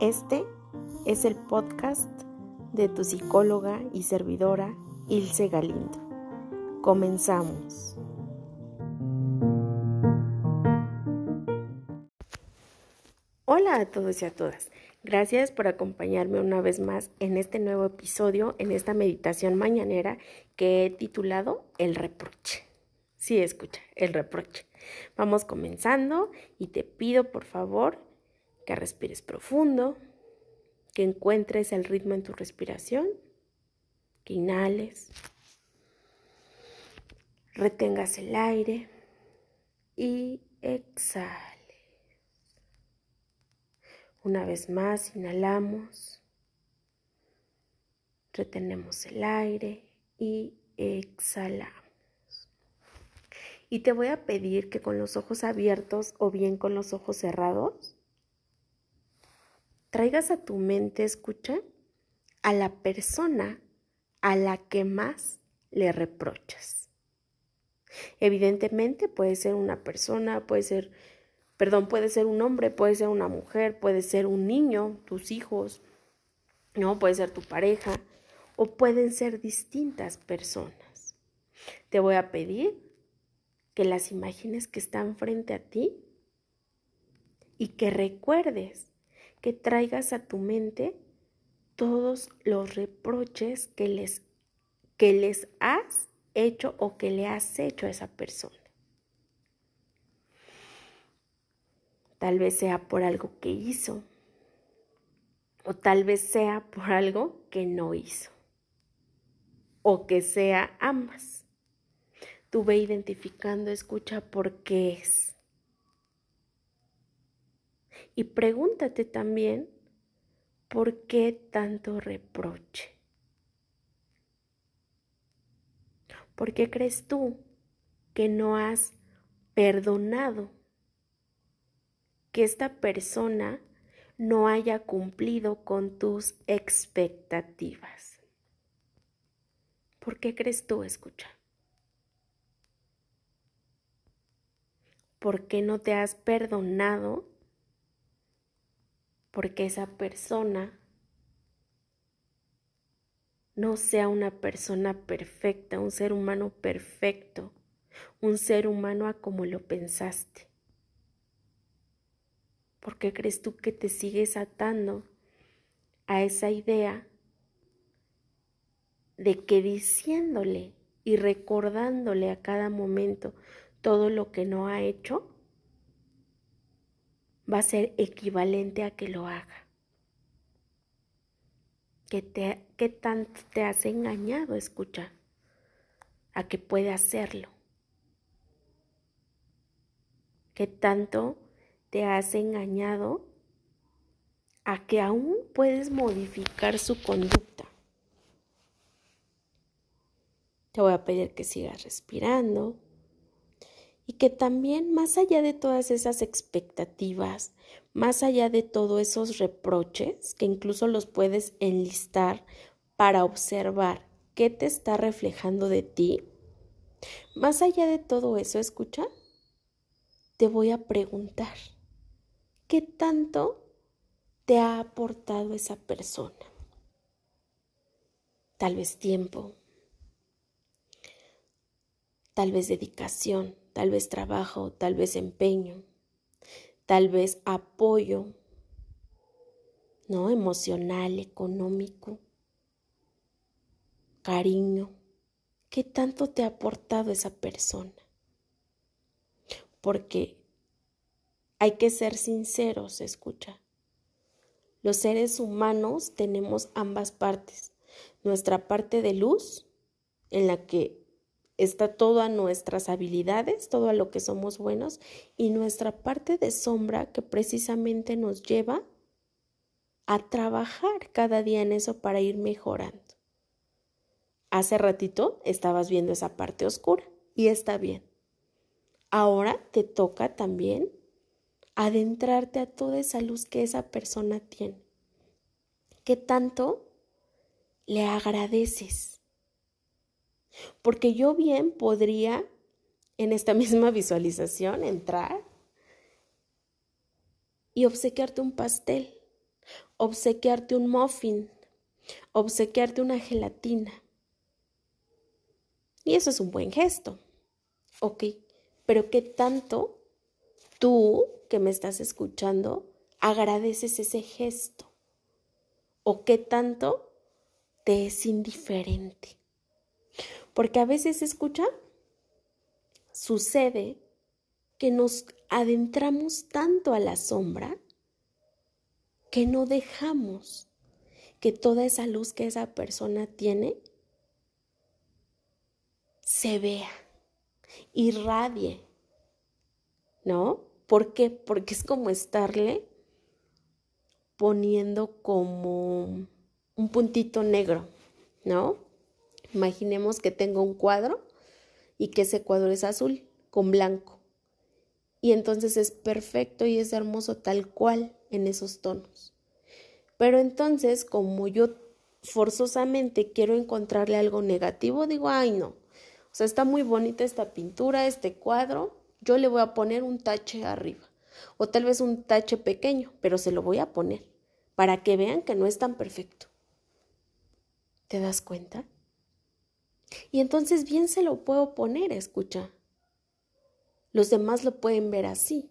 Este es el podcast de tu psicóloga y servidora Ilse Galindo. Comenzamos. Hola a todos y a todas. Gracias por acompañarme una vez más en este nuevo episodio, en esta meditación mañanera que he titulado El reproche. Sí, escucha, el reproche. Vamos comenzando y te pido por favor que respires profundo, que encuentres el ritmo en tu respiración, que inhales, retengas el aire y exhales. Una vez más, inhalamos, retenemos el aire y exhalamos. Y te voy a pedir que con los ojos abiertos o bien con los ojos cerrados, traigas a tu mente, escucha, a la persona a la que más le reprochas. Evidentemente puede ser una persona, puede ser Perdón, puede ser un hombre, puede ser una mujer, puede ser un niño, tus hijos, ¿no? Puede ser tu pareja o pueden ser distintas personas. Te voy a pedir que las imágenes que están frente a ti y que recuerdes que traigas a tu mente todos los reproches que les, que les has hecho o que le has hecho a esa persona. Tal vez sea por algo que hizo o tal vez sea por algo que no hizo o que sea ambas. Tú ve identificando, escucha por qué es. Y pregúntate también por qué tanto reproche. ¿Por qué crees tú que no has perdonado que esta persona no haya cumplido con tus expectativas. ¿Por qué crees tú escucha? ¿Por qué no te has perdonado? Porque esa persona no sea una persona perfecta, un ser humano perfecto, un ser humano a como lo pensaste. ¿Por qué crees tú que te sigues atando a esa idea de que diciéndole y recordándole a cada momento todo lo que no ha hecho, va a ser equivalente a que lo haga? ¿Qué, te, qué tanto te has engañado, escucha, a que puede hacerlo? ¿Qué tanto te has engañado a que aún puedes modificar su conducta. Te voy a pedir que sigas respirando y que también más allá de todas esas expectativas, más allá de todos esos reproches, que incluso los puedes enlistar para observar qué te está reflejando de ti, más allá de todo eso, escucha, te voy a preguntar. ¿Qué tanto te ha aportado esa persona? Tal vez tiempo, tal vez dedicación, tal vez trabajo, tal vez empeño, tal vez apoyo, ¿no? Emocional, económico, cariño. ¿Qué tanto te ha aportado esa persona? Porque hay que ser sinceros, escucha. Los seres humanos tenemos ambas partes. Nuestra parte de luz, en la que está todas nuestras habilidades, todo a lo que somos buenos, y nuestra parte de sombra que precisamente nos lleva a trabajar cada día en eso para ir mejorando. Hace ratito estabas viendo esa parte oscura y está bien. Ahora te toca también adentrarte a toda esa luz que esa persona tiene. ¿Qué tanto le agradeces? Porque yo bien podría en esta misma visualización entrar y obsequiarte un pastel obsequiarte un muffin, obsequiarte una gelatina. Y eso es un buen gesto. Ok, pero ¿qué tanto tú que me estás escuchando agradeces ese gesto? ¿O qué tanto te es indiferente? Porque a veces escucha, sucede que nos adentramos tanto a la sombra que no dejamos que toda esa luz que esa persona tiene se vea, irradie, ¿no? ¿Por qué? Porque es como estarle poniendo como un puntito negro, ¿no? Imaginemos que tengo un cuadro y que ese cuadro es azul con blanco. Y entonces es perfecto y es hermoso tal cual en esos tonos. Pero entonces, como yo forzosamente quiero encontrarle algo negativo, digo, ay no, o sea, está muy bonita esta pintura, este cuadro, yo le voy a poner un tache arriba, o tal vez un tache pequeño, pero se lo voy a poner, para que vean que no es tan perfecto. ¿Te das cuenta? Y entonces bien se lo puedo poner, escucha. Los demás lo pueden ver así.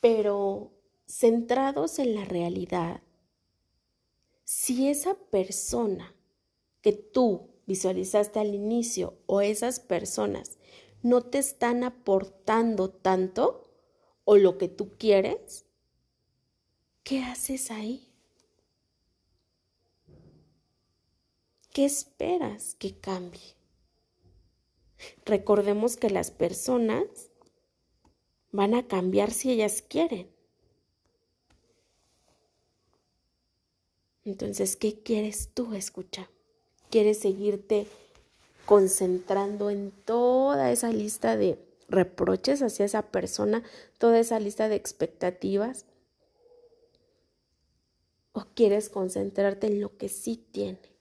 Pero centrados en la realidad, si esa persona que tú visualizaste al inicio o esas personas no te están aportando tanto o lo que tú quieres, ¿qué haces ahí? ¿Qué esperas que cambie? Recordemos que las personas van a cambiar si ellas quieren. Entonces, ¿qué quieres tú escuchar? ¿Quieres seguirte concentrando en toda esa lista de reproches hacia esa persona, toda esa lista de expectativas? ¿O quieres concentrarte en lo que sí tiene?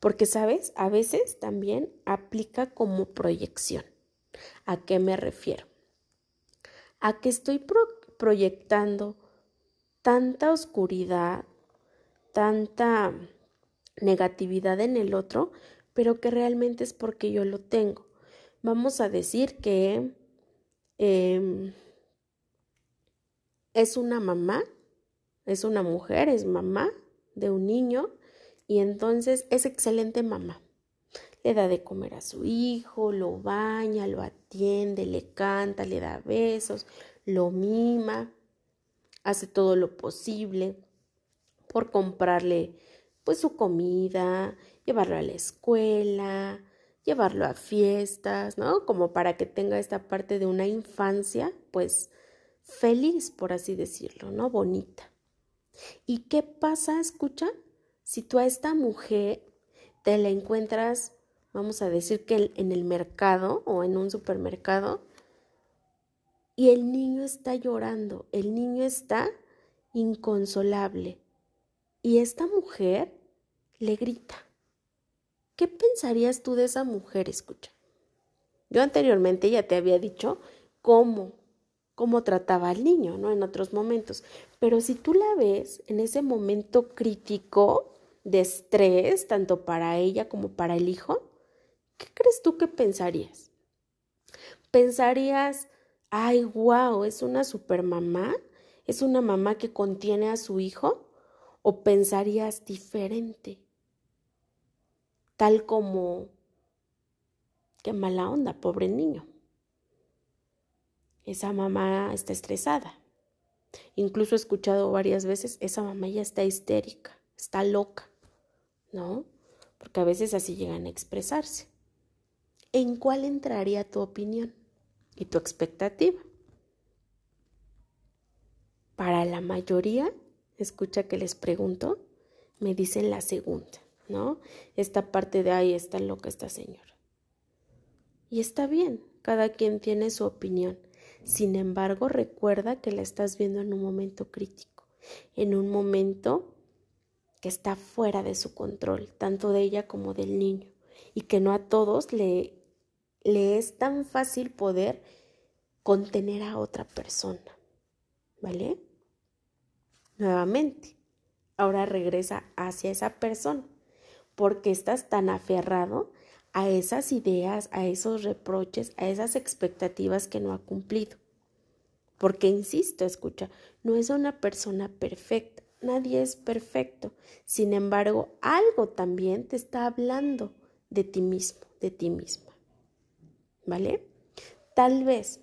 Porque, ¿sabes? A veces también aplica como proyección. ¿A qué me refiero? A que estoy proyectando tanta oscuridad, tanta negatividad en el otro, pero que realmente es porque yo lo tengo. Vamos a decir que em, es una mamá, es una mujer, es mamá de un niño y entonces es excelente mamá. Le da de comer a su hijo, lo baña, lo atiende, le canta, le da besos, lo mima hace todo lo posible por comprarle pues su comida, llevarlo a la escuela, llevarlo a fiestas, ¿no? Como para que tenga esta parte de una infancia pues feliz, por así decirlo, ¿no? Bonita. ¿Y qué pasa, escucha? Si tú a esta mujer te la encuentras, vamos a decir que en el mercado o en un supermercado, y el niño está llorando, el niño está inconsolable. Y esta mujer le grita. ¿Qué pensarías tú de esa mujer? Escucha. Yo anteriormente ya te había dicho cómo, cómo trataba al niño, ¿no? En otros momentos. Pero si tú la ves en ese momento crítico de estrés, tanto para ella como para el hijo, ¿qué crees tú que pensarías? ¿Pensarías, ay, wow, es una supermamá, es una mamá que contiene a su hijo, o pensarías diferente, tal como, qué mala onda, pobre niño. Esa mamá está estresada. Incluso he escuchado varias veces, esa mamá ya está histérica, está loca, ¿no? Porque a veces así llegan a expresarse. ¿En cuál entraría tu opinión? y tu expectativa. Para la mayoría, escucha que les pregunto, me dicen la segunda, ¿no? Esta parte de ahí está loca esta señora. Y está bien, cada quien tiene su opinión. Sin embargo, recuerda que la estás viendo en un momento crítico, en un momento que está fuera de su control, tanto de ella como del niño, y que no a todos le le es tan fácil poder contener a otra persona. ¿Vale? nuevamente. Ahora regresa hacia esa persona. porque estás tan aferrado a esas ideas, a esos reproches, a esas expectativas que no ha cumplido? Porque, insisto, escucha, no es una persona perfecta, nadie es perfecto. Sin embargo, algo también te está hablando de ti mismo, de ti misma. ¿Vale? Tal vez,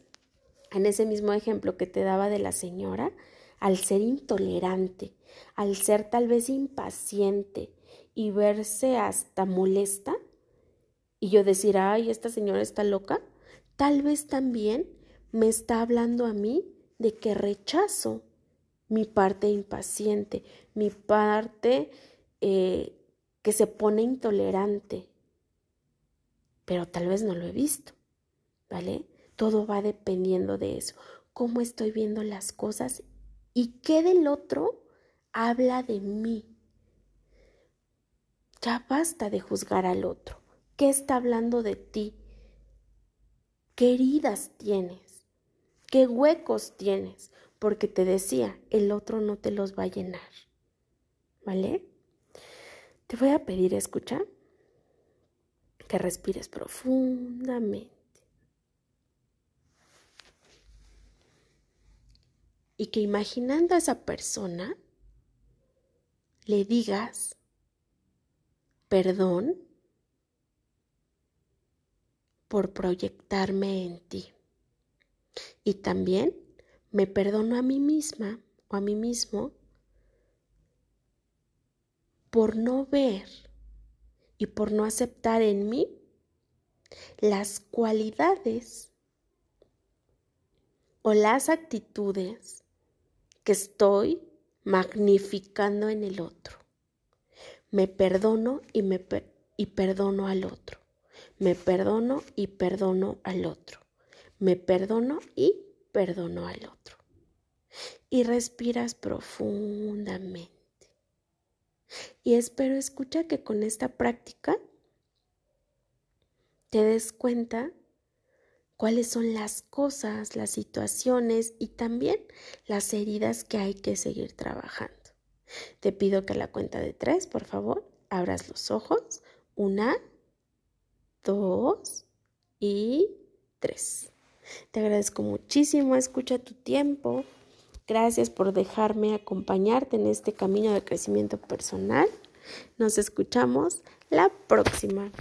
en ese mismo ejemplo que te daba de la señora, al ser intolerante, al ser tal vez impaciente y verse hasta molesta, y yo decir, ay, esta señora está loca, tal vez también me está hablando a mí de que rechazo mi parte impaciente, mi parte eh, que se pone intolerante, pero tal vez no lo he visto, ¿vale? Todo va dependiendo de eso, cómo estoy viendo las cosas y qué del otro habla de mí. Ya basta de juzgar al otro. ¿Qué está hablando de ti? ¿Qué heridas tienes? ¿Qué huecos tienes? Porque te decía, el otro no te los va a llenar. ¿Vale? Te voy a pedir, escucha, que respires profundamente. Y que imaginando a esa persona, le digas, perdón por proyectarme en ti. Y también me perdono a mí misma o a mí mismo por no ver y por no aceptar en mí las cualidades o las actitudes que estoy magnificando en el otro. Me perdono y me y perdono al otro. Me perdono y perdono al otro. Me perdono y perdono al otro. Y respiras profundamente. Y espero escucha que con esta práctica te des cuenta cuáles son las cosas, las situaciones y también las heridas que hay que seguir trabajando. Te pido que a la cuenta de tres, por favor, abras los ojos. Una, dos y tres. Te agradezco muchísimo, escucha tu tiempo. Gracias por dejarme acompañarte en este camino de crecimiento personal. Nos escuchamos la próxima.